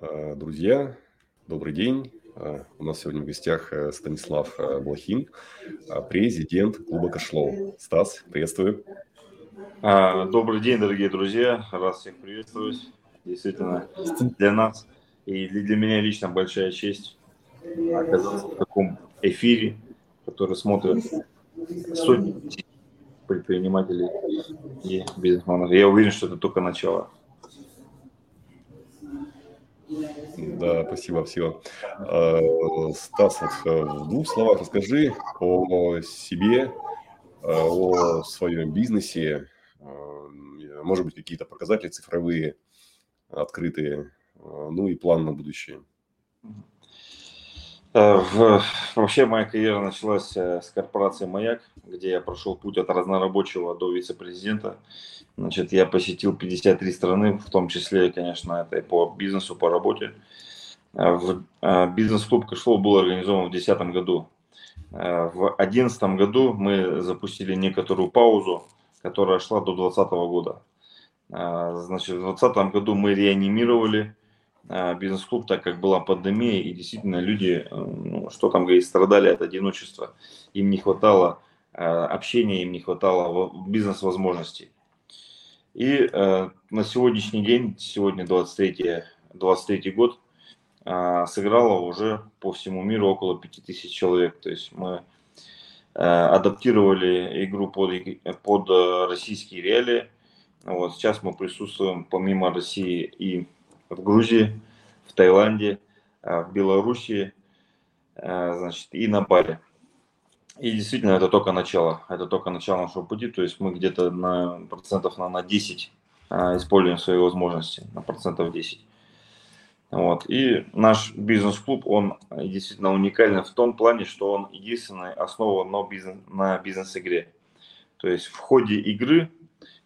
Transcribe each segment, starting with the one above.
Э, друзья, добрый день. Э, у нас сегодня в гостях э, Станислав Блохин, президент клуба Кашлоу. Стас, приветствую. А, добрый день, дорогие друзья. Рад всех приветствовать. Действительно, для нас и для меня лично большая честь оказаться в таком эфире, который смотрят сотни предпринимателей и бизнесменов. Я уверен, что это только начало. Да, спасибо, спасибо. А, Стас, э, в двух словах расскажи о себе, э, о своем бизнесе, э, может быть, какие-то показатели цифровые, открытые, ну и план на будущее. Вообще моя карьера началась с корпорации «Маяк», где я прошел путь от разнорабочего до вице-президента. Значит, я посетил 53 страны, в том числе, конечно, это и по бизнесу, по работе. Э, в э, бизнес-клуб Кэшлоу был организован в 2010 году. Э, в 2011 году мы запустили некоторую паузу, которая шла до 2020 года. Значит, в 2020 году мы реанимировали бизнес-клуб, так как была пандемия, и действительно люди, ну, что там говорить, страдали от одиночества. Им не хватало общения, им не хватало бизнес-возможностей. И на сегодняшний день, сегодня 23, 23 год, а, сыграло уже по всему миру около 5000 человек. То есть мы э, адаптировали игру под, под э, российские реалии. Вот, сейчас мы присутствуем помимо России и в Грузии, в Таиланде, э, в Белоруссии, значит, и на Бали. И действительно, это только начало. Это только начало нашего пути. То есть мы где-то на процентов на, на 10 используем свои возможности, на процентов 10. Вот. И наш бизнес-клуб, он действительно уникален в том плане, что он единственный основан на, бизнес, на бизнес-игре. То есть в ходе игры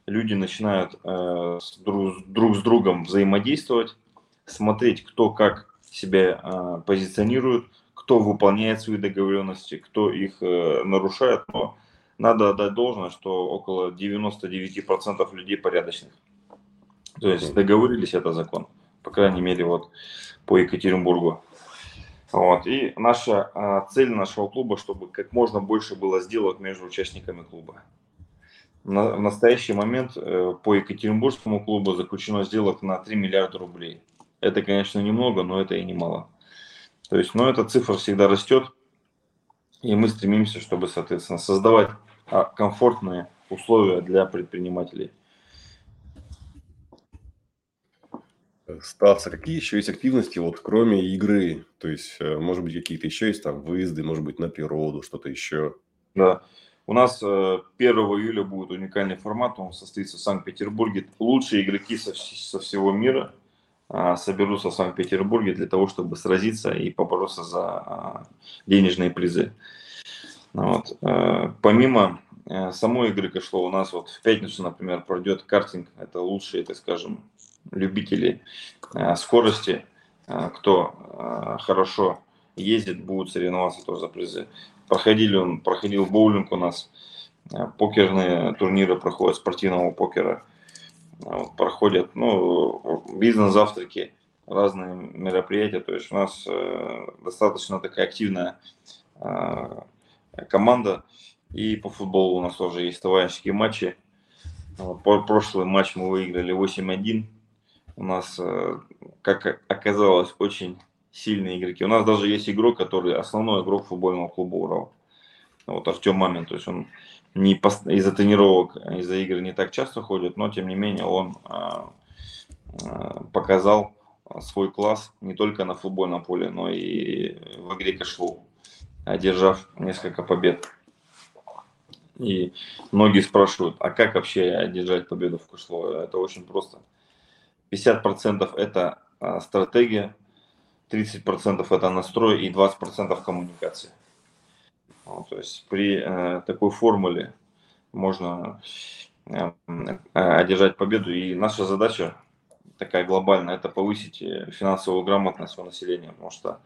люди начинают э, с друг, друг с другом взаимодействовать, смотреть, кто как себя э, позиционирует, кто выполняет свои договоренности, кто их э, нарушает. Но надо отдать должное, что около 99% людей порядочных. То есть договорились, это закон по крайней мере, вот по Екатеринбургу. Вот. И наша а, цель нашего клуба, чтобы как можно больше было сделок между участниками клуба. На, в настоящий момент э, по Екатеринбургскому клубу заключено сделок на 3 миллиарда рублей. Это, конечно, немного, но это и немало. То есть, но эта цифра всегда растет, и мы стремимся, чтобы, соответственно, создавать а, комфортные условия для предпринимателей. Стас, а какие еще есть активности, вот кроме игры? То есть, э, может быть, какие-то еще есть там выезды, может быть, на природу, что-то еще? Да. У нас 1 э, июля будет уникальный формат, он состоится в Санкт-Петербурге. Лучшие игроки со, со всего мира а, соберутся в Санкт-Петербурге для того, чтобы сразиться и побороться за а, денежные призы. Вот. Э, помимо самой игры Кэшло, у нас вот в пятницу, например, пройдет картинг. Это лучшие, так скажем, любители э, скорости, э, кто э, хорошо ездит, будут соревноваться тоже за призы. Проходили он, проходил боулинг у нас, покерные турниры проходят, спортивного покера проходят, ну, бизнес-завтраки, разные мероприятия, то есть у нас достаточно такая активная команда, и по футболу у нас тоже есть товарищеские матчи. Прошлый матч мы выиграли 8-1, у нас, э, как оказалось, очень сильные игроки. У нас даже есть игрок, который основной игрок футбольного клуба Урал. Вот Артем Мамин, то есть он не из-за тренировок, из-за игр не так часто ходит, но тем не менее он а, а, показал свой класс не только на футбольном поле, но и в игре Cashflow, одержав несколько побед. И многие спрашивают, а как вообще одержать победу в Cashflow? Это очень просто. 50% это а, стратегия, 30% это настрой и 20% коммуникация. Вот, то есть при э, такой формуле можно э, одержать победу. И наша задача такая глобальная, это повысить э, финансовую грамотность у населения, потому что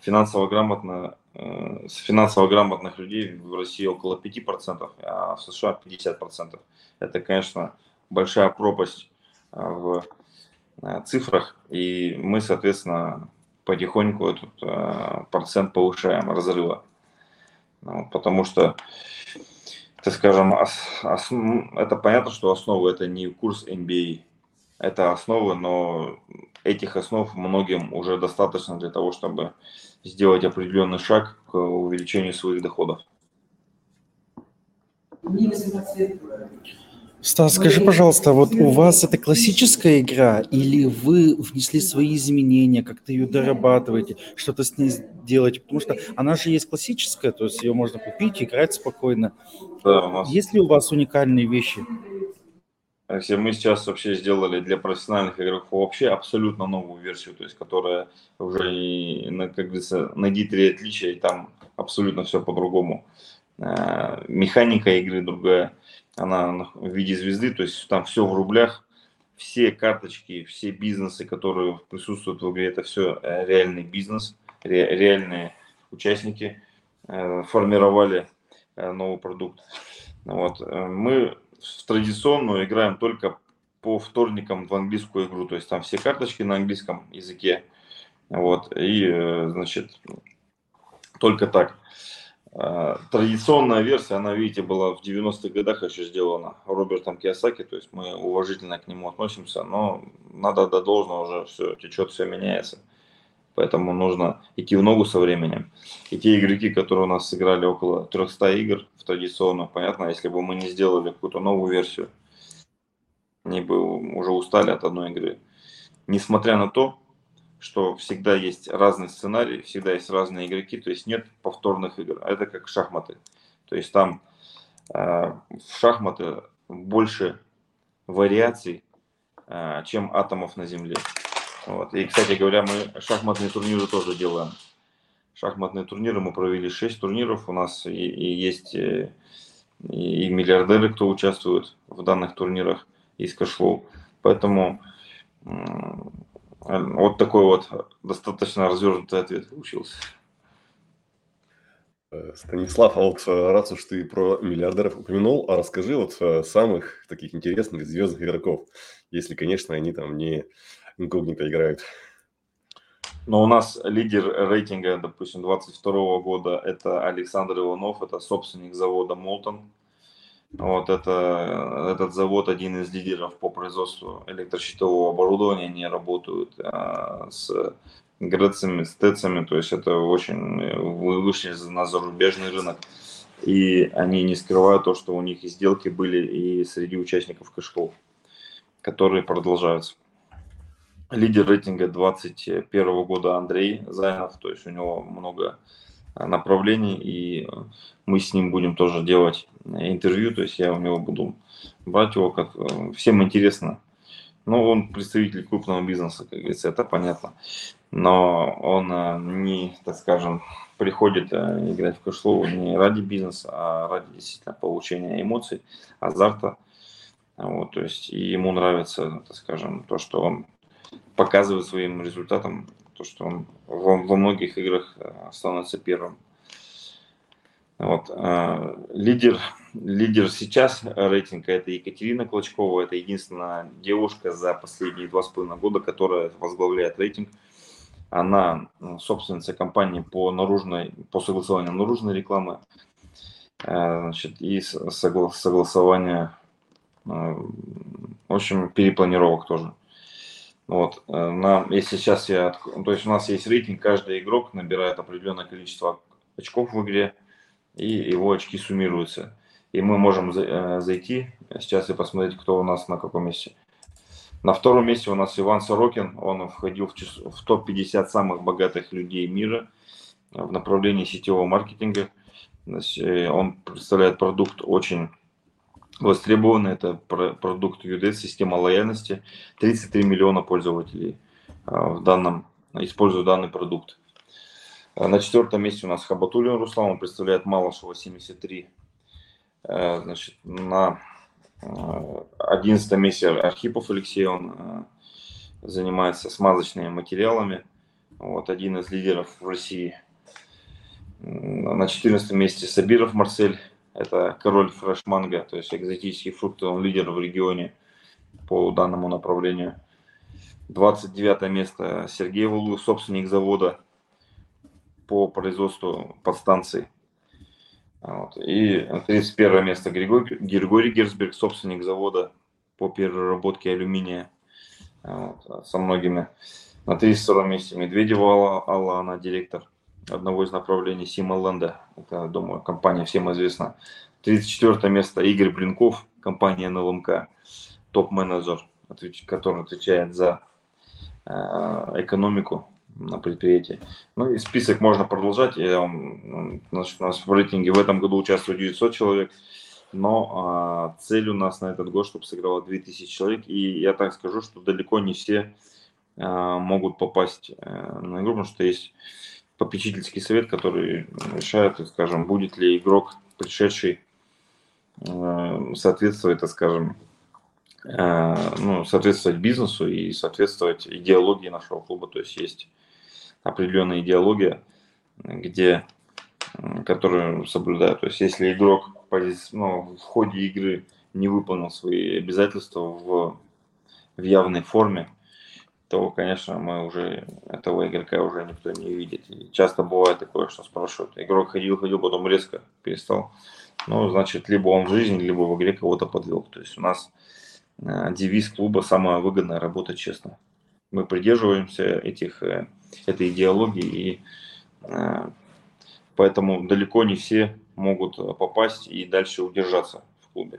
финансово грамотно, э, финансово грамотных людей в России около 5%, а в США 50%. Это, конечно, большая пропасть в цифрах, и мы, соответственно, потихоньку этот процент повышаем разрыва. Ну, потому что, так скажем, это понятно, что основа это не курс MBA, это основы, но этих основ многим уже достаточно для того, чтобы сделать определенный шаг к увеличению своих доходов. Стас, скажи, пожалуйста, вот у вас это классическая игра или вы внесли свои изменения, как-то ее дорабатываете, что-то с ней делаете? Потому что она же есть классическая, то есть ее можно купить, играть спокойно. Да, у нас... Есть ли у вас уникальные вещи? Алексей, мы сейчас вообще сделали для профессиональных игроков вообще абсолютно новую версию, то есть которая уже, и, как говорится, найди три отличия, и там абсолютно все по-другому. Э, механика игры другая, она в виде звезды, то есть там все в рублях, все карточки, все бизнесы, которые присутствуют в игре, это все э, реальный бизнес, реальные участники э, формировали новый продукт. Вот. Мы в традиционную играем только по вторникам в английскую игру, то есть там все карточки на английском языке, вот, и, э, значит, только так. А, традиционная версия, она, видите, была в 90-х годах еще сделана Робертом Киосаки, то есть мы уважительно к нему относимся, но надо до должного уже все течет, все меняется. Поэтому нужно идти в ногу со временем. И те игроки, которые у нас сыграли около 300 игр в традиционно, понятно, если бы мы не сделали какую-то новую версию, они бы уже устали от одной игры. Несмотря на то, что всегда есть разный сценарий, всегда есть разные игроки, то есть нет повторных игр. Это как шахматы. То есть там э, в шахматы больше вариаций, э, чем атомов на Земле. Вот. И, кстати говоря, мы шахматные турниры тоже делаем. Шахматные турниры мы провели 6 турниров. У нас и, и есть и, и миллиардеры, кто участвует в данных турнирах из Cashflow. Поэтому вот такой вот достаточно развернутый ответ получился. Э, Станислав, а вот э, раз уж ты про миллиардеров упомянул, а расскажи вот э, самых таких интересных звездных игроков, если, конечно, они там не инкогнито играют. Но у нас лидер рейтинга, допустим, 22 года это Александр Иванов, это собственник завода Молтон. Вот это, этот завод один из лидеров по производству электрощитового оборудования, они работают а, с ГРЭСами, с ТЭЦами, то есть это очень вышли на зарубежный рынок. И они не скрывают то, что у них и сделки были и среди участников Cashflow, которые продолжаются лидер рейтинга 2021 года Андрей Зайнов, то есть у него много направлений, и мы с ним будем тоже делать интервью, то есть я у него буду брать его, как э, всем интересно. Ну, он представитель крупного бизнеса, как говорится, это понятно. Но он э, не, так скажем, приходит э, играть в кэшлоу не ради бизнеса, а ради действительно получения эмоций, азарта. Вот, то есть ему нравится, так скажем, то, что он показывает своим результатом то, что он во, во многих играх э, становится первым. Вот. Э, лидер, лидер сейчас рейтинга это Екатерина Клочкова, это единственная девушка за последние два с половиной года, которая возглавляет рейтинг. Она ну, собственница компании по наружной, по согласованию наружной рекламы, э, значит, и согласования, в общем, перепланировок тоже. Вот, э, на, если сейчас я, то есть у нас есть рейтинг, каждый игрок набирает определенное количество очков в игре, и его очки суммируются. И мы можем э, зайти сейчас и посмотреть, кто у нас на каком месте. На втором месте у нас Иван Сорокин, он входил в, в топ-50 самых богатых людей мира в направлении сетевого маркетинга. Э, он представляет продукт очень востребованный. Это продукт UDS, система лояльности. 33 миллиона пользователей а, в данном, используют данный продукт. А, на четвертом месте у нас Хабатулин Руслан, он представляет Малышева 73. А, значит, на одиннадцатом месте Архипов Алексей, он занимается смазочными материалами. Вот, один из лидеров в России. На 14 месте Сабиров Марсель, это король фреш-манго, то есть экзотические фрукты, он лидер в регионе по данному направлению. 29 место Сергей Вулуев, собственник завода по производству подстанций. Вот. И 31 место Григорий, Григорий Герцберг, собственник завода по переработке алюминия вот, со многими. На 32 месте Медведева Алла, Алла, она директор одного из направлений Симоленда. Это, думаю, компания всем известна. 34 место Игорь Блинков, компания НЛМК, топ-менеджер, который отвечает за э, экономику на предприятии. Ну и список можно продолжать. Я вам, у нас в рейтинге в этом году участвует 900 человек, но а, цель у нас на этот год, чтобы сыграло 2000 человек. И я так скажу, что далеко не все а, могут попасть а, на игру, потому что есть попечительский совет, который решает, скажем, будет ли игрок, пришедший, а, соответствовать, так скажем, а, ну, соответствовать бизнесу и соответствовать идеологии нашего клуба. То есть есть определенная идеология, где, которую соблюдают. То есть если игрок ну, в ходе игры не выполнил свои обязательства в, в явной форме, то, конечно, мы уже этого игрока уже никто не видит. И часто бывает такое, что спрашивают, игрок ходил, ходил, потом резко перестал. Ну, значит, либо он в жизни, либо в игре кого-то подвел. То есть у нас э, девиз клуба «Самое выгодное – работать честно». Мы придерживаемся этих э, этой идеологии, и э, поэтому далеко не все могут попасть и дальше удержаться в клубе.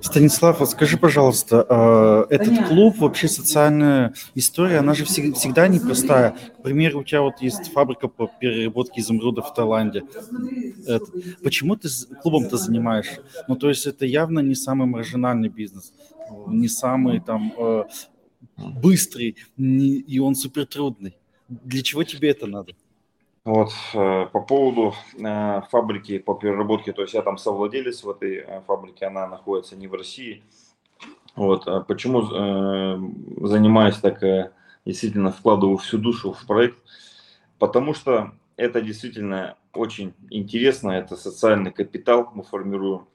Станислав, вот скажи, пожалуйста, а, этот клуб, вообще социальная история, она же всегда непростая. К примеру, у тебя вот есть фабрика по переработке изумрудов в Таиланде. Это, почему ты клубом-то занимаешься? Ну, то есть это явно не самый маржинальный бизнес, не самый там э, быстрый, и он супер трудный. Для чего тебе это надо? Вот, э, по поводу э, фабрики по переработке, то есть я там совладелец в этой э, фабрике, она находится не в России. Вот, а почему занимаюсь так, действительно вкладываю всю душу в проект? Потому что это действительно очень интересно, это социальный капитал мы формируем,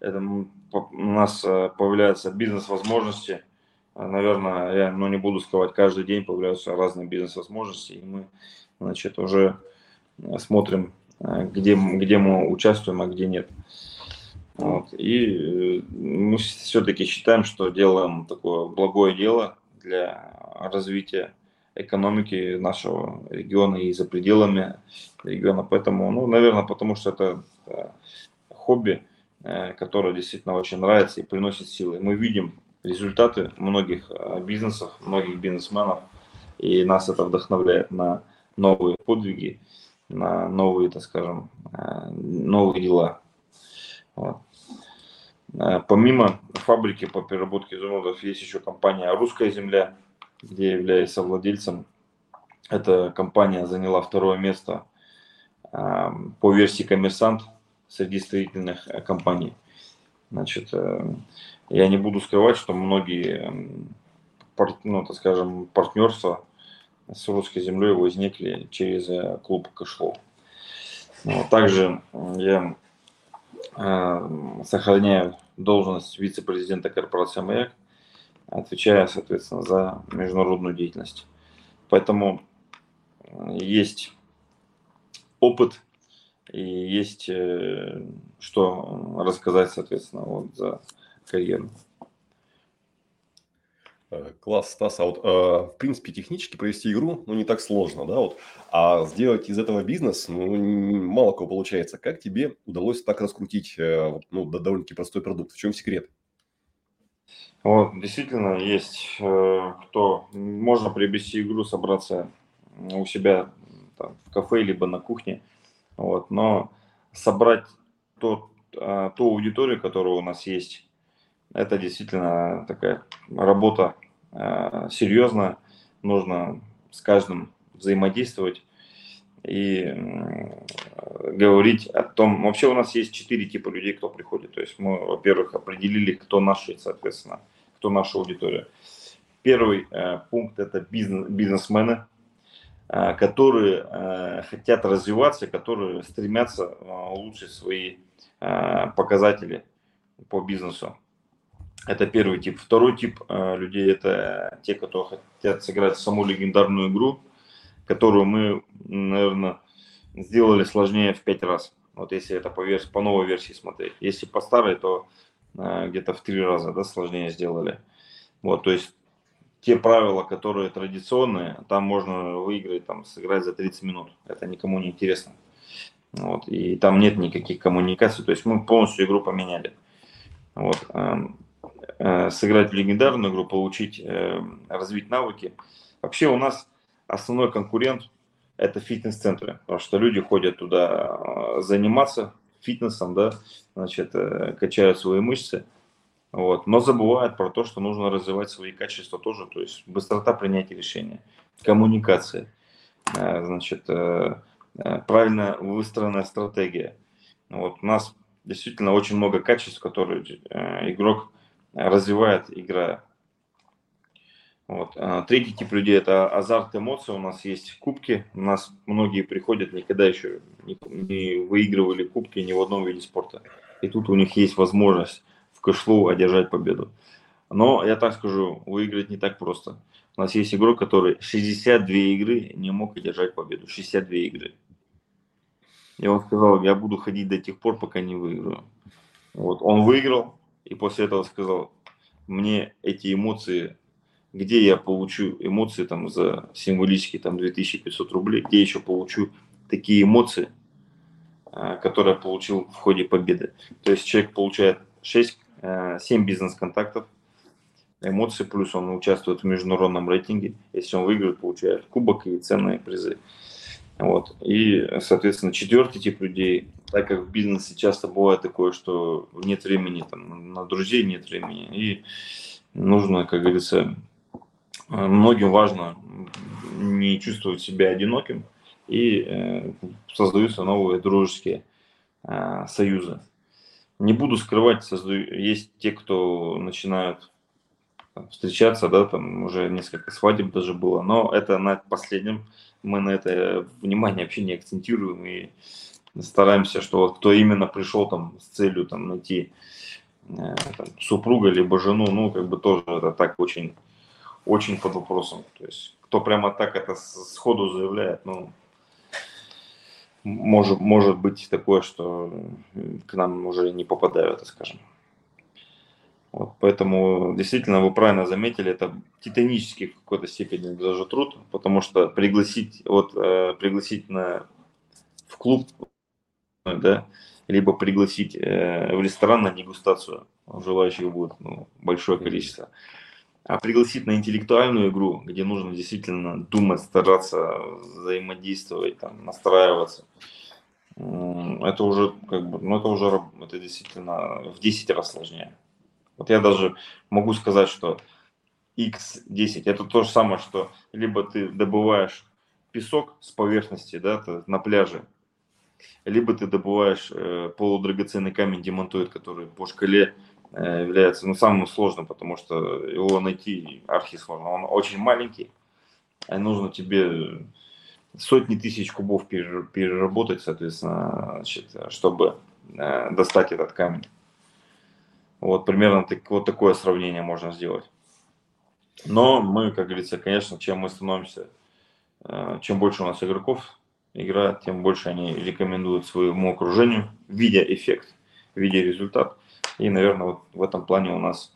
это у нас появляются бизнес-возможности, наверное, я ну, не буду скрывать, каждый день появляются разные бизнес-возможности, и мы значит, уже смотрим, э, где, где мы участвуем, а где нет. Вот. И э, мы все-таки считаем, что делаем такое благое дело для развития экономики нашего региона и за пределами региона. Поэтому, ну, наверное, потому что это э, хобби, которое действительно очень нравится и приносит силы. Мы видим результаты многих бизнесов, многих бизнесменов, и нас это вдохновляет на новые подвиги на новые, так скажем, э, новые дела. Вот. Э, помимо фабрики по переработке изумрудов есть еще компания «Русская земля», где я являюсь совладельцем. Эта компания заняла второе место э, по версии «Коммерсант» среди строительных компаний. Значит, я не буду скрывать, что многие, ну, так скажем, партнерства с русской землей возникли через э, клуб Кэшлоу. Также я э, сохраняю должность вице-президента корпорации «Маяк», отвечая, соответственно, за международную деятельность. Поэтому э, есть опыт и есть что рассказать, соответственно, вот за карьеру. Э, класс, Стас. А вот, э, в принципе, технически провести игру, ну, не так сложно, да, вот. А сделать из этого бизнес, ну, мало кого получается. Как тебе удалось так раскрутить, э, ну, довольно-таки простой продукт? В чем секрет? Вот, действительно, есть кто... Можно приобрести игру, собраться у себя там, в кафе, либо на кухне, вот, но собрать тот, ту аудиторию, которая у нас есть, это действительно такая работа э, серьезная. Нужно с каждым взаимодействовать и э, говорить о том. Вообще у нас есть четыре типа людей, кто приходит. То есть мы, во-первых, определили, кто наши, соответственно, кто наша аудитория. Первый э, пункт это бизнес, бизнесмены, э, которые э, хотят развиваться, которые стремятся э, улучшить свои э, показатели по бизнесу. Это первый тип. Второй тип э, людей это те, которые хотят сыграть саму легендарную игру, которую мы, наверное, сделали сложнее в пять раз. Вот если это по, версии, по новой версии смотреть. Если по старой, то э, где-то в три раза да, сложнее сделали. Вот, то есть те правила, которые традиционные, там можно выиграть, там, сыграть за 30 минут. Это никому не интересно. Вот, и там нет никаких коммуникаций. То есть мы полностью игру поменяли. Вот, э, э, сыграть в легендарную игру, получить, э, развить навыки. Вообще у нас основной конкурент – это фитнес-центры, потому что люди ходят туда э, заниматься фитнесом, да, значит, э, качают свои мышцы – вот. Но забывают про то, что нужно развивать свои качества тоже, то есть быстрота принятия решения, коммуникация, э, значит, э, э, правильно выстроенная стратегия. Вот. У нас действительно очень много качеств, которые игрок развивает, играя. Вот. Третий тип людей – это азарт, эмоции. У нас есть кубки. У нас многие приходят, никогда еще не выигрывали кубки ни в одном виде спорта. И тут у них есть возможность кэшлоу одержать победу. Но я так скажу, выиграть не так просто. У нас есть игрок, который 62 игры не мог одержать победу. 62 игры. И он сказал, я буду ходить до тех пор, пока не выиграю. Вот. Он выиграл, и после этого сказал, мне эти эмоции, где я получу эмоции там за символические там 2500 рублей, где еще получу такие эмоции, а, которые я получил в ходе победы. То есть человек получает 6 7 э, бизнес-контактов, эмоции, плюс он участвует в международном рейтинге. Если он выиграет, получает кубок и ценные призы. Вот. И, соответственно, четвертый тип людей, так как в бизнесе часто бывает такое, что нет времени, там, на друзей нет времени, и нужно, как говорится, многим важно не чувствовать себя одиноким, и э, создаются новые дружеские э, союзы. Не буду скрывать, создаю, есть те, кто начинают встречаться, да, там уже несколько свадеб даже было, но это на последнем мы на это внимание вообще не акцентируем и стараемся, что вот кто именно пришел там с целью там найти э, там, супруга либо жену, ну как бы тоже это так очень, очень под вопросом. То есть кто прямо так это сходу заявляет, ну может, может быть такое, что к нам уже не попадают, скажем. Вот, поэтому действительно вы правильно заметили, это титанический в какой-то степени даже труд, потому что пригласить, вот, э, пригласить на, в клуб, да, либо пригласить э, в ресторан на дегустацию, желающих будет ну, большое количество. А пригласить на интеллектуальную игру, где нужно действительно думать, стараться взаимодействовать, там, настраиваться, это уже как бы, ну это уже это действительно в 10 раз сложнее. Вот я даже могу сказать, что x10 это то же самое, что либо ты добываешь песок с поверхности, да, на пляже, либо ты добываешь э, полудрагоценный камень демонтует, который по шкале Э, является ну, самым сложным, потому что его найти архи сложно. Он очень маленький, и нужно тебе сотни тысяч кубов переработать, соответственно, значит, чтобы э, достать этот камень. Вот примерно так, вот такое сравнение можно сделать. Но мы, как говорится, конечно, чем мы становимся, э, чем больше у нас игроков играет, тем больше они рекомендуют своему окружению, видя эффект, видя результат. И, наверное, вот в этом плане у нас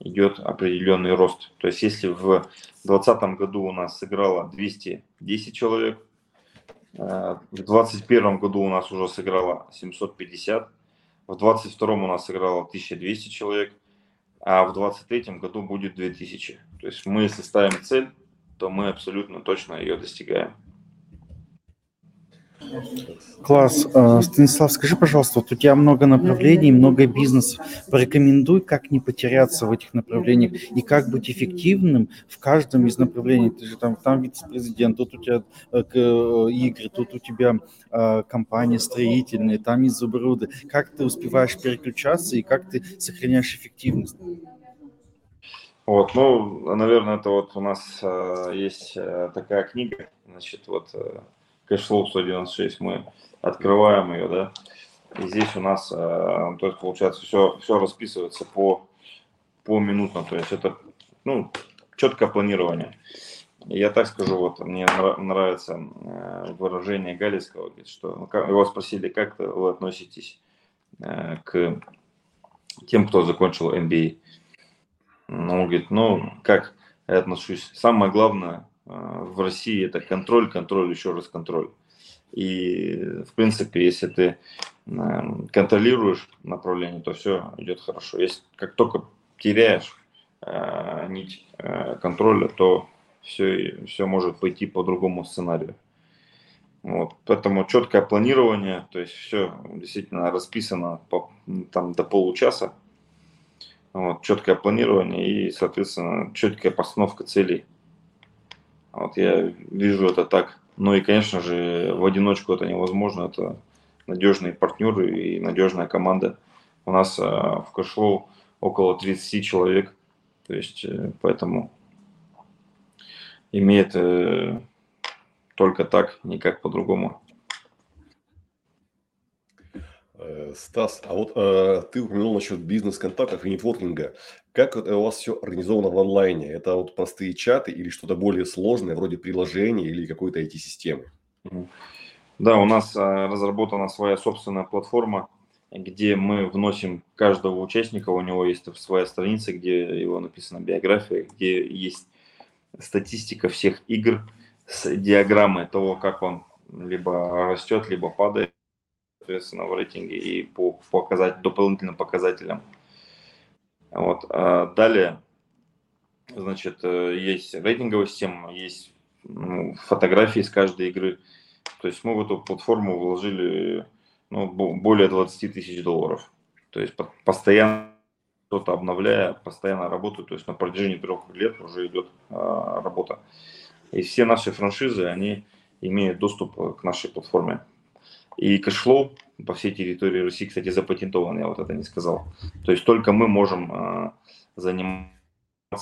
идет определенный рост. То есть если в 2020 году у нас сыграло 210 человек, э, в 2021 году у нас уже сыграло 750, в 2022 у нас сыграло 1200 человек, а в 2023 году будет 2000. То есть мы, если ставим цель, то мы абсолютно точно ее достигаем. Класс. А, Станислав, скажи, пожалуйста, вот у тебя много направлений, много бизнесов. Порекомендуй, как не потеряться в этих направлениях и как быть эффективным в каждом из направлений. Ты же там, там вице-президент, тут у тебя э, э, игры, тут у тебя э, компании строительные, там изумруды. Как ты успеваешь переключаться и как ты сохраняешь эффективность? Вот, ну, наверное, это вот у нас э, есть такая книга, значит, вот Cashflow 196, мы открываем ее, да, и здесь у нас, э, то есть, получается, все, все расписывается по, поминутно, то есть это ну, четкое планирование. Я так скажу, вот мне нравится э, выражение Галицкого, что ну, его спросили, как вы относитесь э, к тем, кто закончил MBA. Ну, он говорит, ну, как я отношусь? Самое главное в России это контроль, контроль, еще раз контроль. И, в принципе, если ты контролируешь направление, то все идет хорошо. Если как только теряешь нить контроля, то все, все может пойти по другому сценарию. Вот, поэтому четкое планирование, то есть все действительно расписано по, там, до получаса. Вот, четкое планирование и, соответственно, четкая постановка целей. Вот я вижу это так. Ну и, конечно же, в одиночку это невозможно. Это надежные партнеры и надежная команда. У нас э, в Cash Flow около 30 человек. То есть, э, поэтому имеет э, только так, никак по-другому. Э, Стас, а вот э, ты упомянул насчет бизнес-контактов и нетворкинга. Как у вас все организовано в онлайне? Это вот простые чаты или что-то более сложное, вроде приложения или какой-то IT-системы? Да, у нас э, разработана своя собственная платформа, где мы вносим каждого участника, у него есть своя страница, где его написана биография, где есть статистика всех игр с диаграммой того, как он либо растет, либо падает, соответственно, в рейтинге и по показать, дополнительным показателям. Вот. А далее, значит, э, есть рейтинговая система, есть ну, фотографии с каждой игры. То есть мы в эту платформу вложили ну, более 20 тысяч долларов. То есть постоянно что-то обновляя, постоянно работаю, то есть на протяжении трех лет уже идет а, работа. И все наши франшизы, они имеют доступ к нашей платформе. И Cash Flow по всей территории России, кстати, запатентован, я вот это не сказал. То есть только мы можем а, заниматься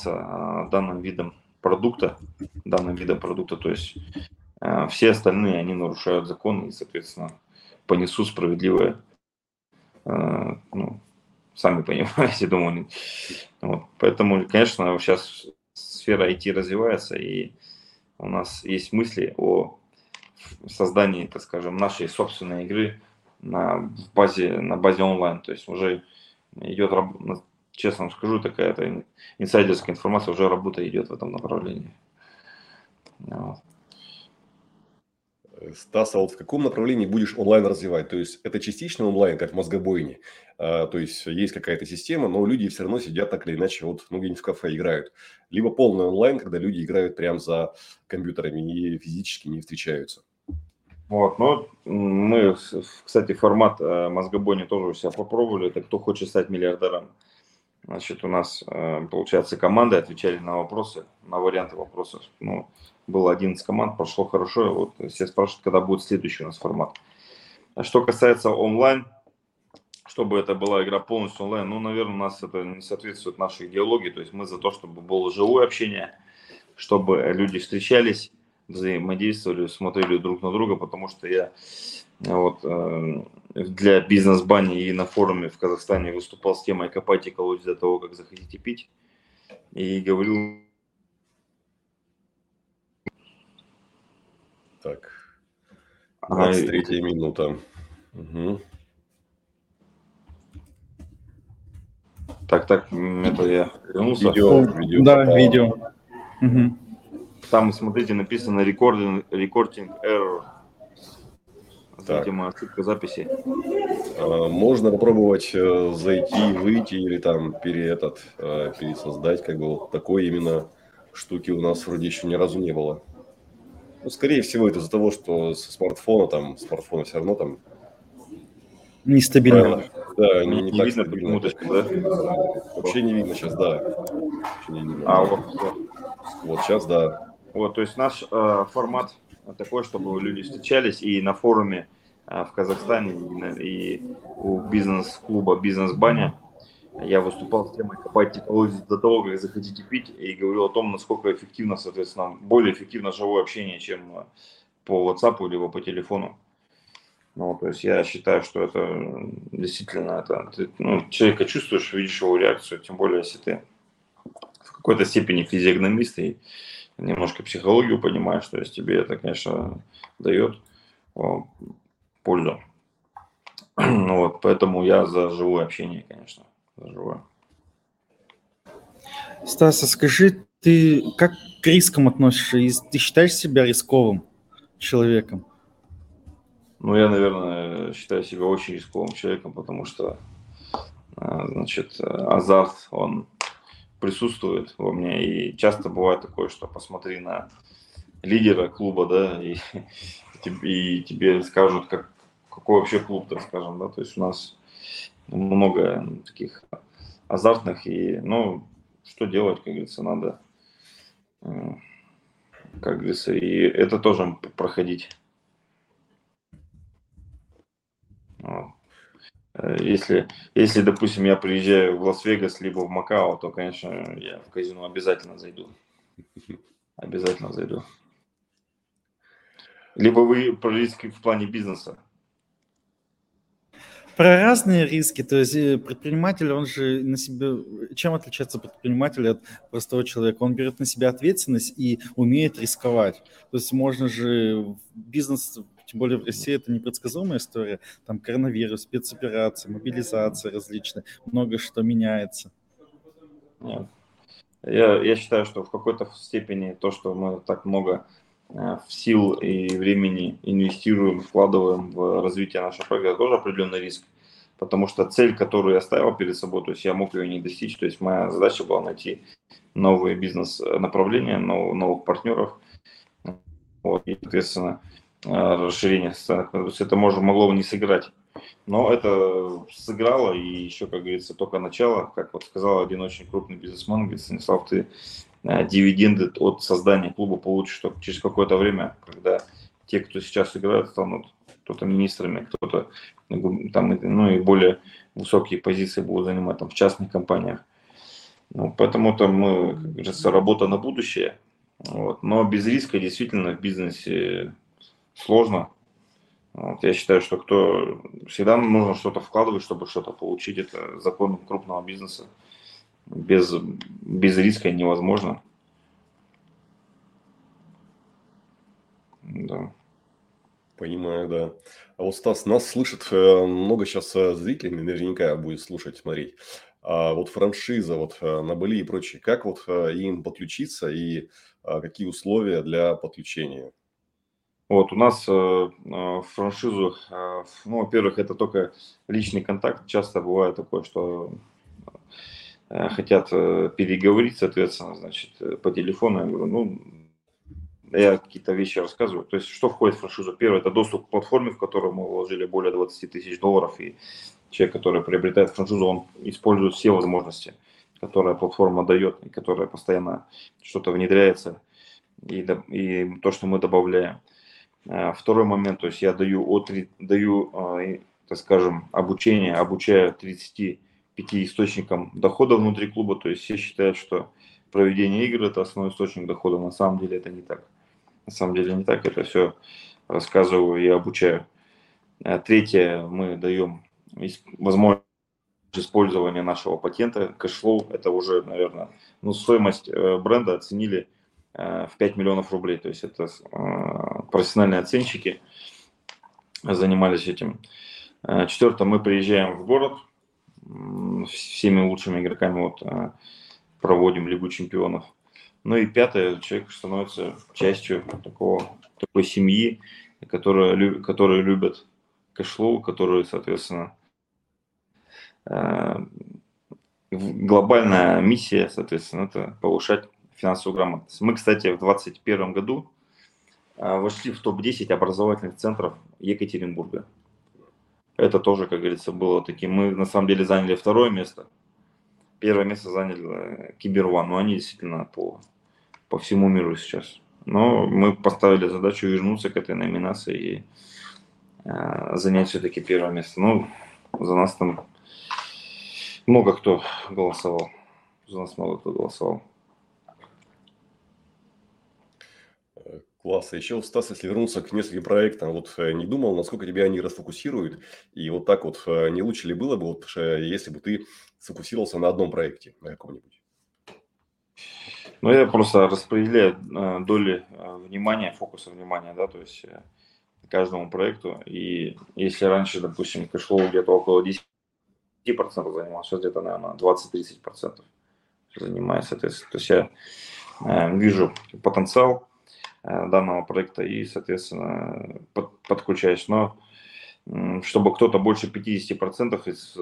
а, данным видом продукта, данным видом продукта, то есть а, все остальные, они нарушают закон и, соответственно, понесут справедливое ну, сами понимаете, думаю. Вот. Поэтому, конечно, сейчас сфера IT развивается, и у нас есть мысли о создании, так скажем, нашей собственной игры на базе, на базе онлайн. То есть уже идет, честно вам скажу, такая это инсайдерская информация, уже работа идет в этом направлении. Вот. Стас, а вот в каком направлении будешь онлайн развивать? То есть это частично онлайн, как в мозгобойне. А, то есть есть какая-то система, но люди все равно сидят так или иначе, вот ну, где-нибудь в кафе играют. Либо полный онлайн, когда люди играют прямо за компьютерами и физически не встречаются. Вот, ну, мы, кстати, формат э, мозгобойни тоже у себя попробовали. Это кто хочет стать миллиардером. Значит, у нас, э, получается, команды отвечали на вопросы, на варианты вопросов. Ну, было 11 команд, прошло хорошо. Вот все спрашивают, когда будет следующий у нас формат. А что касается онлайн, чтобы это была игра полностью онлайн, ну, наверное, у нас это не соответствует нашей идеологии. То есть мы за то, чтобы было живое общение, чтобы люди встречались, взаимодействовали, смотрели друг на друга, потому что я вот, э, для бизнес-бани и на форуме в Казахстане выступал с темой «Копайте колодец для того, как захотите пить». И говорил... Так, 23 а, минута. Угу. Так, так, это я вернулся. Видео, видео. Да, видео. Угу. Там, смотрите, написано recording, recording error. Видимо, ошибка записи. А, можно попробовать э, зайти, выйти или там пере, этот, э, пересоздать, как бы вот такой именно штуки у нас вроде еще ни разу не было. Ну, скорее всего, это из-за того, что со смартфона там, смартфона все равно там Нестабильно. Да, не, не, не так видно стабильно. Да? Вообще не видно сейчас, да. Не видно. А вот, вот сейчас, да. Вот, то есть наш э, формат такой, чтобы люди встречались и на форуме э, в Казахстане, и, и у бизнес-клуба «Бизнес-баня» я выступал с темой «Копать технологии до того, как захотите пить» и говорил о том, насколько эффективно, соответственно, более эффективно живое общение, чем по WhatsApp либо по телефону. Ну, то есть я считаю, что это действительно это, ты, ну, человека чувствуешь, видишь его реакцию, тем более, если ты какой-то степени физиогномист и немножко психологию понимаешь, то есть тебе это, конечно, дает пользу. Вот, поэтому я за живое общение, конечно, за живое. Стас, а скажи, ты как к рискам относишься? Ты считаешь себя рисковым человеком? Ну, я, наверное, считаю себя очень рисковым человеком, потому что, а, значит, азарт, он присутствует во мне. И часто бывает такое, что посмотри на лидера клуба, да, и, и тебе скажут, как, какой вообще клуб, так скажем, да, то есть у нас много таких азартных, и, ну, что делать, как говорится, надо, как говорится, и это тоже проходить. Вот. Э, если, если, допустим, я приезжаю в Лас-Вегас либо в Макао, то, конечно, я в казино обязательно зайду. Обязательно зайду. Либо вы про риски в плане бизнеса. Про разные риски, то есть э, предприниматель, он же на себе, чем отличается предприниматель от простого человека? Он берет на себя ответственность и умеет рисковать. То есть можно же бизнес тем более в России это непредсказуемая история, там коронавирус, спецоперации, мобилизация различная, много что меняется. Нет. Я, я считаю, что в какой-то степени то, что мы так много э, сил и времени инвестируем, вкладываем в развитие нашего проекта, тоже определенный риск. Потому что цель, которую я ставил перед собой, то есть я мог ее не достичь, то есть моя задача была найти новые бизнес-направления, новых, новых партнеров. Вот, и, соответственно, Э, расширение социальных То есть это может, могло бы не сыграть. Но это сыграло, и еще, как говорится, только начало. Как вот сказал один очень крупный бизнесмен, говорит, Станислав, ты э, дивиденды от создания клуба получишь только через какое-то время, когда те, кто сейчас играют, станут кто-то министрами, кто-то там, ну и более высокие позиции будут занимать там в частных компаниях. Ну, поэтому там мы, как говорится, работа на будущее. Вот. Но без риска действительно в бизнесе сложно. Вот, я считаю, что кто всегда нужно что-то вкладывать, чтобы что-то получить. Это закон крупного бизнеса. Без, без риска невозможно. Да. Понимаю, да. А вот Стас, нас слышит э, много сейчас э, зрителей, наверняка будет слушать, смотреть. А вот франшиза вот э, на Бали и прочее, как вот им подключиться и какие условия для подключения? Вот, у нас э, э, франшизу, э, ну, во-первых, это только личный контакт. Часто бывает такое, что э, хотят переговорить, соответственно, значит, по телефону. Я говорю, ну, я какие-то вещи рассказываю. То есть, что входит в франшизу? Первое, это доступ к платформе, в которую мы вложили более 20 тысяч долларов. И человек, который приобретает франшизу, он использует все возможности, которые платформа дает, и которая постоянно что-то внедряется, и, и то, что мы добавляем. Э, второй момент, то есть я даю, от, даю э, так скажем, обучение, обучаю 35 источникам дохода внутри клуба, то есть все считают, что проведение игр – это основной источник дохода, на самом деле это не так. На самом деле не так, это все рассказываю и обучаю. Э, третье, мы даем возможность использования нашего патента, Cash Flow, это уже, наверное, ну, стоимость бренда оценили в 5 миллионов рублей. То есть это э, профессиональные оценщики занимались этим. Э, Четвертое, мы приезжаем в город, всеми лучшими игроками вот, э, проводим Лигу чемпионов. Ну и пятое, человек становится частью такого, такой семьи, которая, которые любят кэшлоу, которые, соответственно, глобальная миссия, соответственно, это повышать финансовую грамотность. Мы, кстати, в 2021 году вошли в топ-10 образовательных центров Екатеринбурга. Это тоже, как говорится, было таким. Мы на самом деле заняли второе место. Первое место заняли Киберван, но они действительно по, по всему миру сейчас. Но мы поставили задачу вернуться к этой номинации и э, занять все-таки первое место. Ну, за нас там много кто голосовал. За нас много кто голосовал. Класс. Еще, Стас, если вернуться к нескольким проектам, вот э, не думал, насколько тебя они расфокусируют, и вот так вот э, не лучше ли было бы, вот, э, если бы ты сфокусировался на одном проекте, на каком-нибудь? Ну, я просто распределяю доли внимания, фокуса внимания, да, то есть каждому проекту. И если раньше, допустим, Cash Flow где-то около 10% занимался, сейчас где-то, наверное, 20-30% занимаюсь, соответственно. То есть я вижу потенциал данного проекта и, соответственно, под, подключаюсь. Но чтобы кто-то больше 50% из,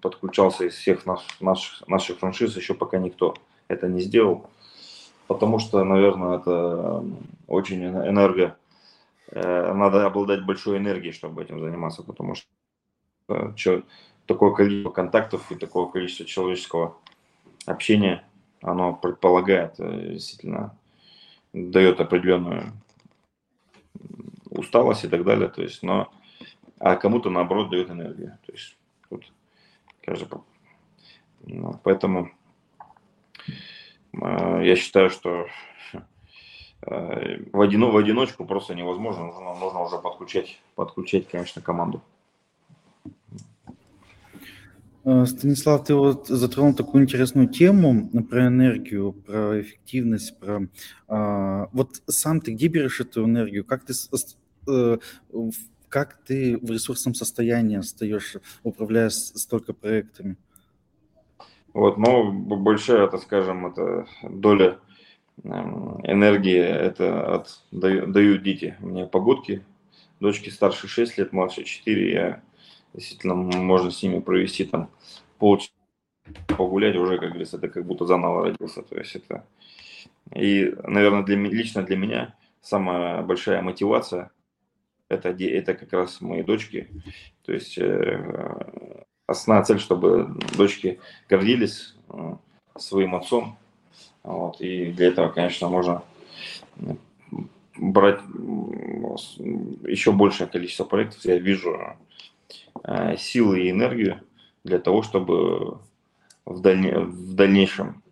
подключался из всех наш, наш, наших франшиз, еще пока никто это не сделал. Потому что, наверное, это очень энерго... Э, надо обладать большой энергией, чтобы этим заниматься, потому что э, такое количество контактов и такое количество человеческого общения, оно предполагает, э, действительно, дает определенную усталость и так далее. То есть, но а кому-то наоборот дает энергию. То есть тут каждый... Ну, поэтому э, я считаю, что э, в, одино, в одиночку просто невозможно, нужно, нужно уже подключать, подключать, конечно, команду. Э, Станислав, ты вот затронул такую интересную тему про энергию, про эффективность, про а, вот сам ты где берешь эту энергию, как ты как ты в ресурсном состоянии остаешься, управляя столько проектами? Вот, ну, большая, так скажем, это доля эм, энергии, это от, дают дети. Меня погодки, дочки старше 6 лет, младше 4, я действительно можно с ними провести там полчаса погулять уже, как говорится, это как будто заново родился. То есть это и, наверное, для, лично для меня самая большая мотивация это, это как раз мои дочки. То есть э, основная цель, чтобы дочки гордились э, своим отцом. Вот, и для этого, конечно, можно брать еще большее количество проектов. Я вижу силы и энергию для того, чтобы в, дальне, в дальнейшем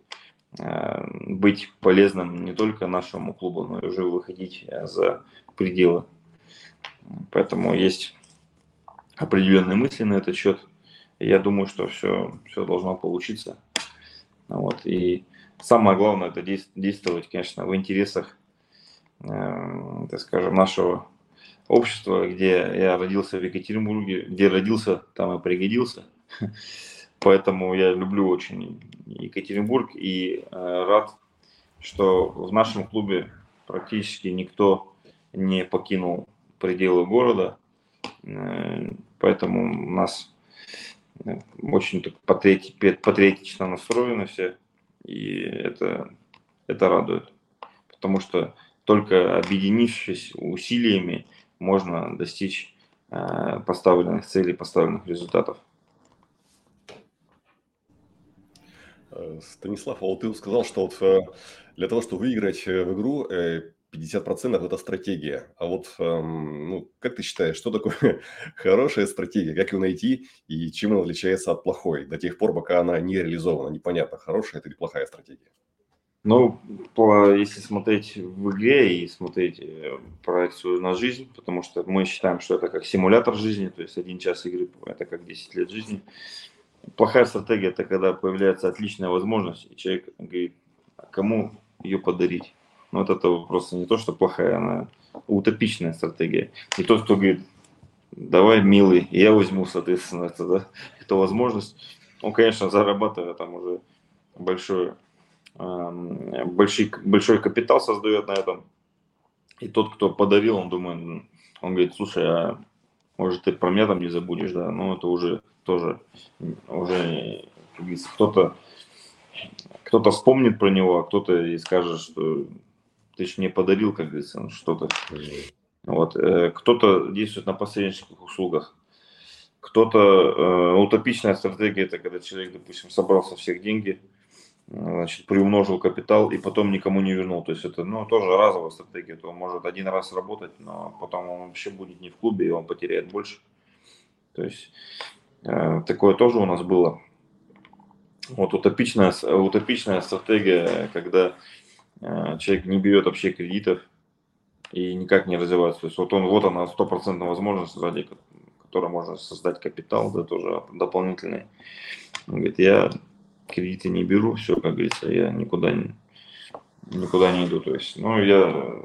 быть полезным не только нашему клубу, но и уже выходить за пределы Поэтому есть определенные мысли на этот счет. я думаю, что все, все должно получиться. Вот. И самое главное это действовать, конечно, в интересах, э, так скажем, нашего общества, где я родился в Екатеринбурге, где родился, там и пригодился. Поэтому я люблю очень Екатеринбург и э, рад, что в нашем клубе практически никто не покинул пределы города. Э, поэтому у нас э, очень патриоти, патриотично настроены все. И это, это радует. Потому что только объединившись усилиями, можно достичь э, поставленных целей, поставленных результатов. Станислав, а вот ты сказал, что вот для того, чтобы выиграть в игру, 50% это стратегия. А вот эм, ну, как ты считаешь, что такое хорошая стратегия? Как ее найти и чем она отличается от плохой? До тех пор, пока она не реализована, непонятно, хорошая это или плохая стратегия. Ну, по, если смотреть в игре и смотреть э, проекцию на жизнь, потому что мы считаем, что это как симулятор жизни, то есть один час игры – это как 10 лет жизни. Плохая стратегия – это когда появляется отличная возможность, и человек говорит, «А кому ее подарить? Ну, вот это просто не то, что плохая, она утопичная стратегия. И тот, кто говорит, давай, милый, я возьму, соответственно, это, да, эту возможность, он, конечно, зарабатывает там уже большой, э, большой, большой капитал создает на этом. И тот, кто подарил, он думает, он говорит, слушай, а может ты про меня там не забудешь, да, ну это уже тоже, уже, кто-то кто-то вспомнит про него, а кто-то и скажет, что ты же мне подарил, как говорится, ну, что-то. Вот. Э, кто-то действует на посреднических услугах. Кто-то э, утопичная стратегия это когда человек, допустим, собрал со всех деньги, значит, приумножил капитал и потом никому не вернул. То есть это ну, тоже разовая стратегия. То он может один раз работать, но потом он вообще будет не в клубе, и он потеряет больше. То есть э, такое тоже у нас было. Вот утопичная, утопичная стратегия, когда Э, человек не берет вообще кредитов и никак не развивается. То есть вот он, вот она стопроцентная возможность, ради которой можно создать капитал, да, тоже дополнительный. Он говорит, я кредиты не беру, все, как говорится, я никуда не, никуда не иду. То есть, ну, я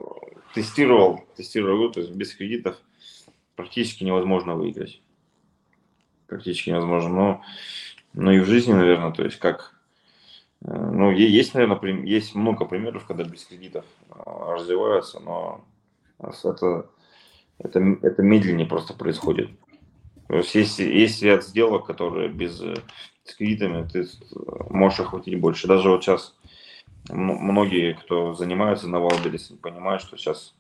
тестировал, тестировал, то есть без кредитов практически невозможно выиграть. Практически невозможно. Но, но и в жизни, наверное, то есть как... Э, ну, есть, наверное, есть много примеров, когда без кредитов а, развиваются, но это, это, это медленнее просто происходит. То есть есть, есть ряд сделок, которые без э, с кредитами ты можешь охватить больше. Даже вот сейчас многие, кто занимается на Wildberries, понимают, что сейчас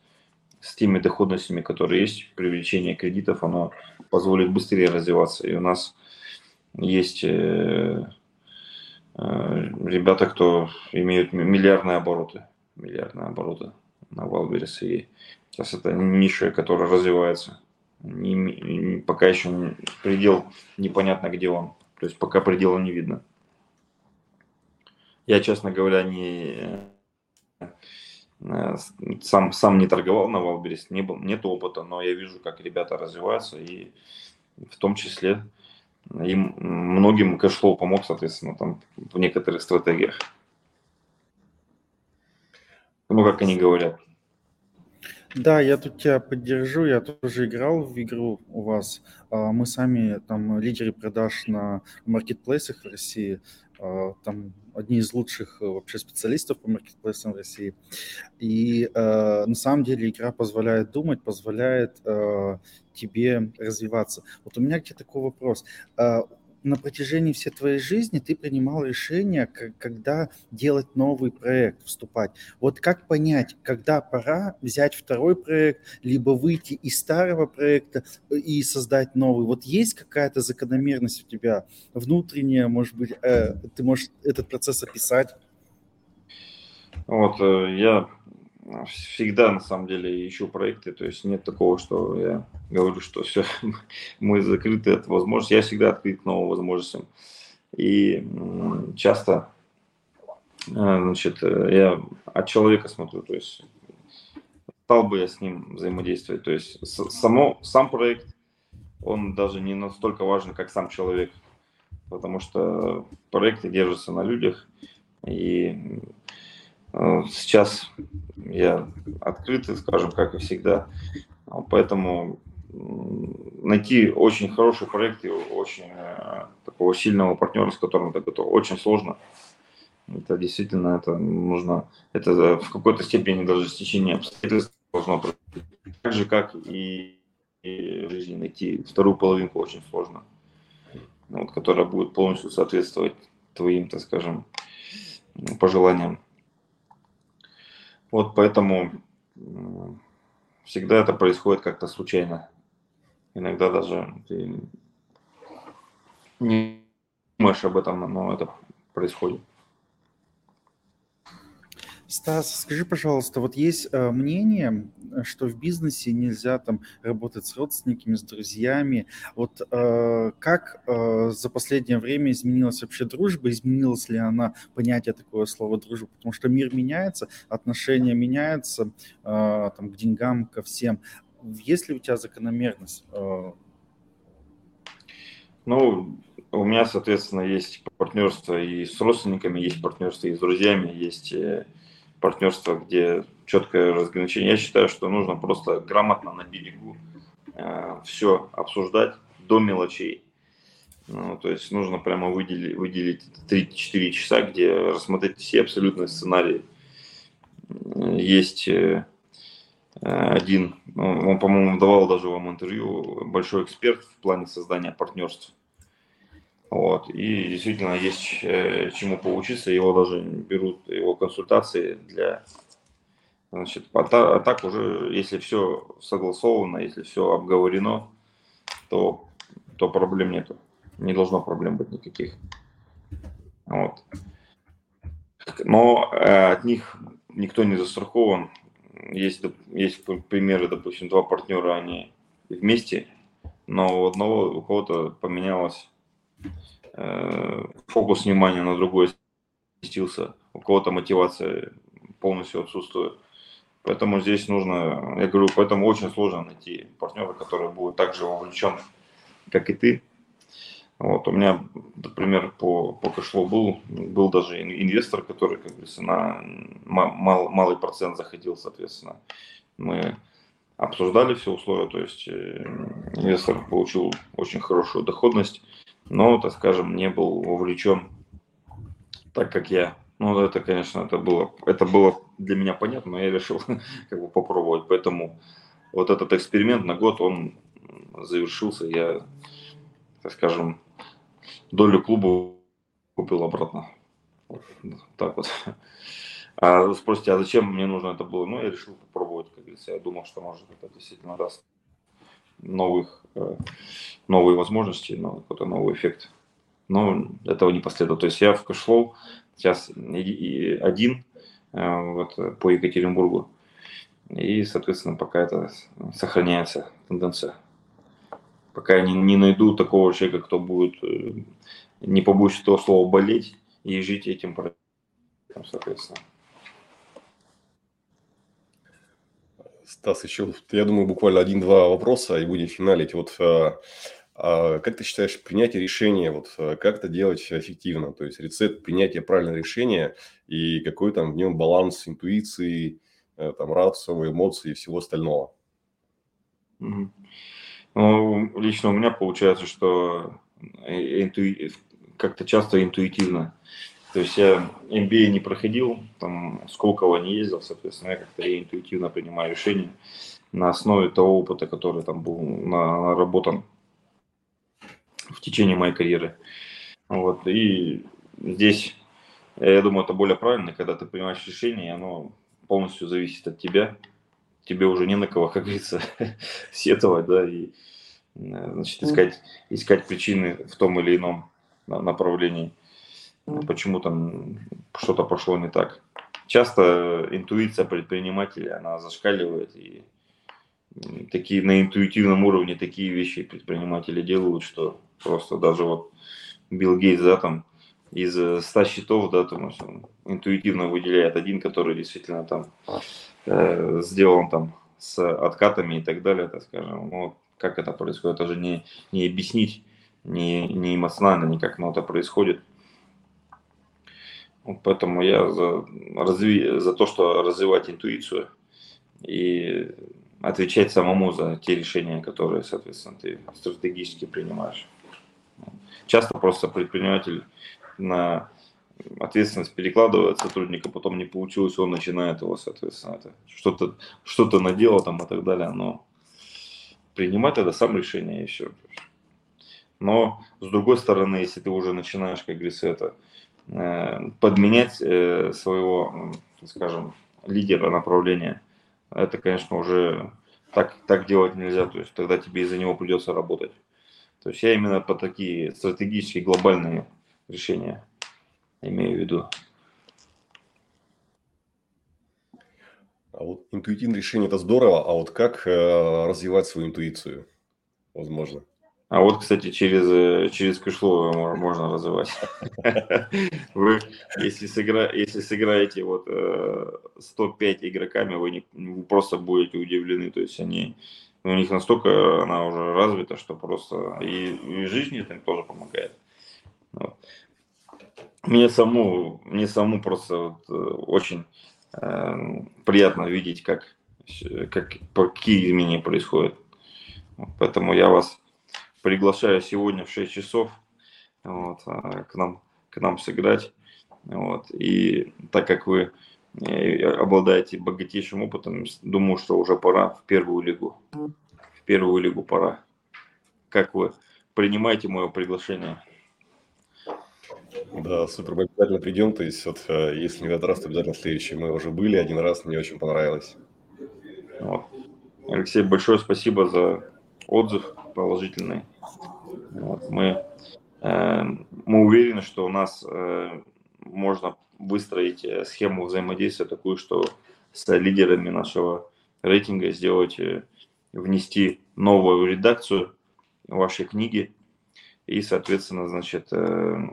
с теми доходностями, которые есть, привлечение кредитов, оно позволит быстрее развиваться. И у нас есть э, э, ребята, кто имеют миллиардные обороты, миллиардные обороты на Wildberries. И сейчас это ниша, которая развивается. Не, пока еще предел непонятно, где он. То есть пока предела не видно. Я, честно говоря, не э, сам, сам не торговал на Wildberries, не был, нет опыта, но я вижу, как ребята развиваются, и в том числе им многим Cash Flow помог, соответственно, там в некоторых стратегиях. Ну, как они говорят. Да, я тут тебя поддержу. Я тоже играл в игру у вас. А, мы сами там лидеры продаж на маркетплейсах в России. А, там одни из лучших э, вообще специалистов по маркетплейсам в России. И э, на самом деле игра позволяет думать, позволяет э, тебе развиваться. Вот у меня к тебе такой вопрос. На протяжении всей твоей жизни ты принимал решение, когда делать новый проект, вступать. Вот как понять, когда пора взять второй проект, либо выйти из старого проекта э, и создать новый? Вот есть какая-то закономерность у тебя внутренняя, может быть, э, ты можешь этот процесс описать? Вот, э, я всегда на самом деле ищу проекты, то есть нет такого, что я говорю, что все, мы закрыты от возможностей. Я всегда открыт к новым возможностям. И часто, э, значит, э, я от человека смотрю, то есть стал бы я с ним взаимодействовать. То есть само, сам проект, он даже не настолько важен, как сам человек, потому что проекты держатся на людях, и сейчас я открытый, скажем, как и всегда. Поэтому найти очень хороший проект и очень э, такого сильного партнера, с которым ты готов, очень сложно. Это действительно это нужно, это в какой-то степени даже стечение обстоятельств должно происходить. Так же, как и, и в жизни найти вторую половинку очень сложно, вот, которая будет полностью соответствовать твоим, так скажем, пожеланиям. Вот поэтому всегда это происходит как-то случайно. Иногда даже ты не думаешь об этом, но это происходит. Стас, скажи, пожалуйста, вот есть э, мнение, что в бизнесе нельзя там работать с родственниками, с друзьями. Вот э, как э, за последнее время изменилась вообще дружба? Изменилась ли она понятие такого слова дружба? Потому что мир меняется, отношения меняются э, там, к деньгам, ко всем. Есть ли у тебя закономерность? Э? Ну, у меня, соответственно, есть партнерство и с родственниками, есть партнерство и с друзьями, есть партнерство, где четкое разграничение. Я считаю, что нужно просто грамотно на берегу э, все обсуждать до мелочей. Ну, то есть нужно прямо выделить, выделить 3-4 часа, где рассмотреть все абсолютные сценарии. Есть э, один, ну, он, по-моему, давал даже вам интервью, большой эксперт в плане создания партнерств. Вот. И действительно есть э, чему поучиться. Его даже берут, его консультации для... Значит, а, а так уже, если все согласовано, если все обговорено, то, то проблем нету. Не должно проблем быть никаких. Вот. Но э, от них никто не застрахован. Есть, есть примеры, допустим, два партнера, они вместе, но у одного, у кого-то поменялось фокус внимания на другой сместился, у кого-то мотивация полностью отсутствует. Поэтому здесь нужно, я говорю, поэтому очень сложно найти партнера, который будет так же вовлечен, как и ты. Вот, у меня, например, по, по кэшло был, был даже инвестор, который, как говорится, на мал, малый процент заходил, соответственно. Мы обсуждали все условия, то есть э, инвестор получил очень хорошую доходность, но, так скажем, не был вовлечен так, как я. Ну, это, конечно, это было, это было для меня понятно, но я решил как бы попробовать. Поэтому вот этот эксперимент на год, он завершился. Я, так скажем, долю клуба купил обратно. Так вот. А спросите, а зачем мне нужно это было? Ну, я решил попробовать, как говорится. Я думал, что может это действительно даст новых, э, новые возможности, какой-то новый эффект. Но этого не последовало. То есть я в Cash Flow сейчас один э, вот, по Екатеринбургу. И, соответственно, пока это сохраняется тенденция. Пока я не, не найду такого человека, кто будет, э, не побоюсь этого слова, болеть и жить этим проектом, соответственно. Стас, еще, я думаю, буквально один-два вопроса и будем финалить. Вот э, а как ты считаешь, принятие решения, вот э, как это делать эффективно? То есть рецепт принятия правильного решения и какой там в нем баланс интуиции, э, там, рацио, эмоций и всего остального? Ну, лично у меня получается, что интуи... как-то часто интуитивно. То есть я MBA не проходил, там Сколково не ездил, соответственно, я как-то я интуитивно принимаю решения на основе того опыта, который там был наработан в течение моей карьеры. Вот. И здесь, я думаю, это более правильно, когда ты принимаешь решение, и оно полностью зависит от тебя. Тебе уже не на кого, как говорится, сетовать, да, и значит, искать, искать причины в том или ином направлении, почему там что-то пошло не так. Часто интуиция предпринимателя, она зашкаливает, и такие на интуитивном уровне такие вещи предприниматели делают, что Просто даже вот Билл Гейтс, да, там из 100 счетов, да, там интуитивно выделяет один, который действительно там э, сделан там с откатами и так далее, так скажем. Ну, как это происходит, это же не, не объяснить, не, не эмоционально никак, но это происходит. Вот поэтому я за, разви, за то, что развивать интуицию и отвечать самому за те решения, которые, соответственно, ты стратегически принимаешь. Часто просто предприниматель на ответственность перекладывает сотрудника, потом не получилось, он начинает его, соответственно, это что-то что наделал там и так далее, но принимать это сам решение все. Но с другой стороны, если ты уже начинаешь, как говорится, это подменять э, своего, скажем, лидера направления, это, конечно, уже так, так делать нельзя, то есть тогда тебе из-за него придется работать. То есть я именно по такие стратегические глобальные решения имею в виду. А вот интуитивное решение это здорово, а вот как э, развивать свою интуицию, возможно? А вот, кстати, через, э, через кэшло можно развивать. Вы, если, сыгра, если сыграете вот 105 э, игроками, вы просто будете удивлены. То есть они у них настолько она уже развита, что просто и, и жизни это тоже помогает. Вот. Мне саму, мне саму просто вот, э, очень э, приятно видеть, как, как, какие изменения происходят. Поэтому я вас приглашаю сегодня в 6 часов вот, э, к, нам, к нам сыграть. Вот. И так как вы обладаете богатейшим опытом, думаю, что уже пора в первую лигу. В первую лигу пора. Как вы принимаете мое приглашение? Да, супер, мы обязательно придем. То есть, вот, э, если не в этот раз, то обязательно следующий. Мы уже были один раз, мне очень понравилось. Вот. Алексей, большое спасибо за отзыв положительный. Вот. Мы, э, мы уверены, что у нас э, можно выстроить э, схему взаимодействия такую, что с лидерами нашего рейтинга сделать, э, внести новую редакцию вашей книги и, соответственно, значит, э,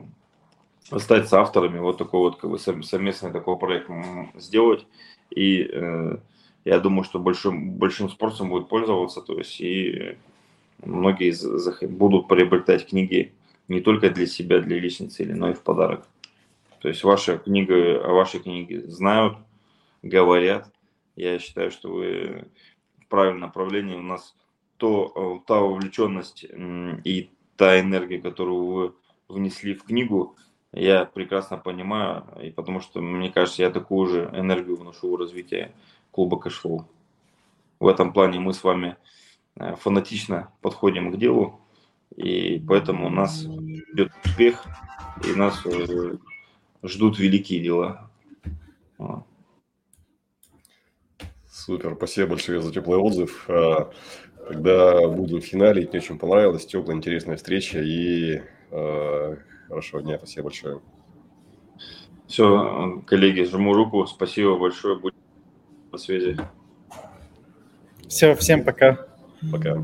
стать с авторами вот такой вот как бы совместный такой проект сделать. И я думаю, что большим, большим спросом будет пользоваться, то есть и многие будут приобретать книги не только для себя, для личной цели, но и в подарок. То есть ваша книга, о вашей книге знают, говорят. Я считаю, что вы в правильном направлении. У нас то, та увлеченность и та энергия, которую вы внесли в книгу, я прекрасно понимаю, и потому что, мне кажется, я такую же энергию вношу в развитие клуба Cash Flow. В этом плане мы с вами э, фанатично подходим к делу, и поэтому у нас идет успех, и нас э, ждут великие дела. Супер, спасибо большое за теплый отзыв. А, когда буду финалить, мне очень понравилась теплая, интересная встреча и э, хорошего дня. Спасибо большое. Все, коллеги, жму руку. Спасибо большое. Будем на связи. Все, всем пока. Пока.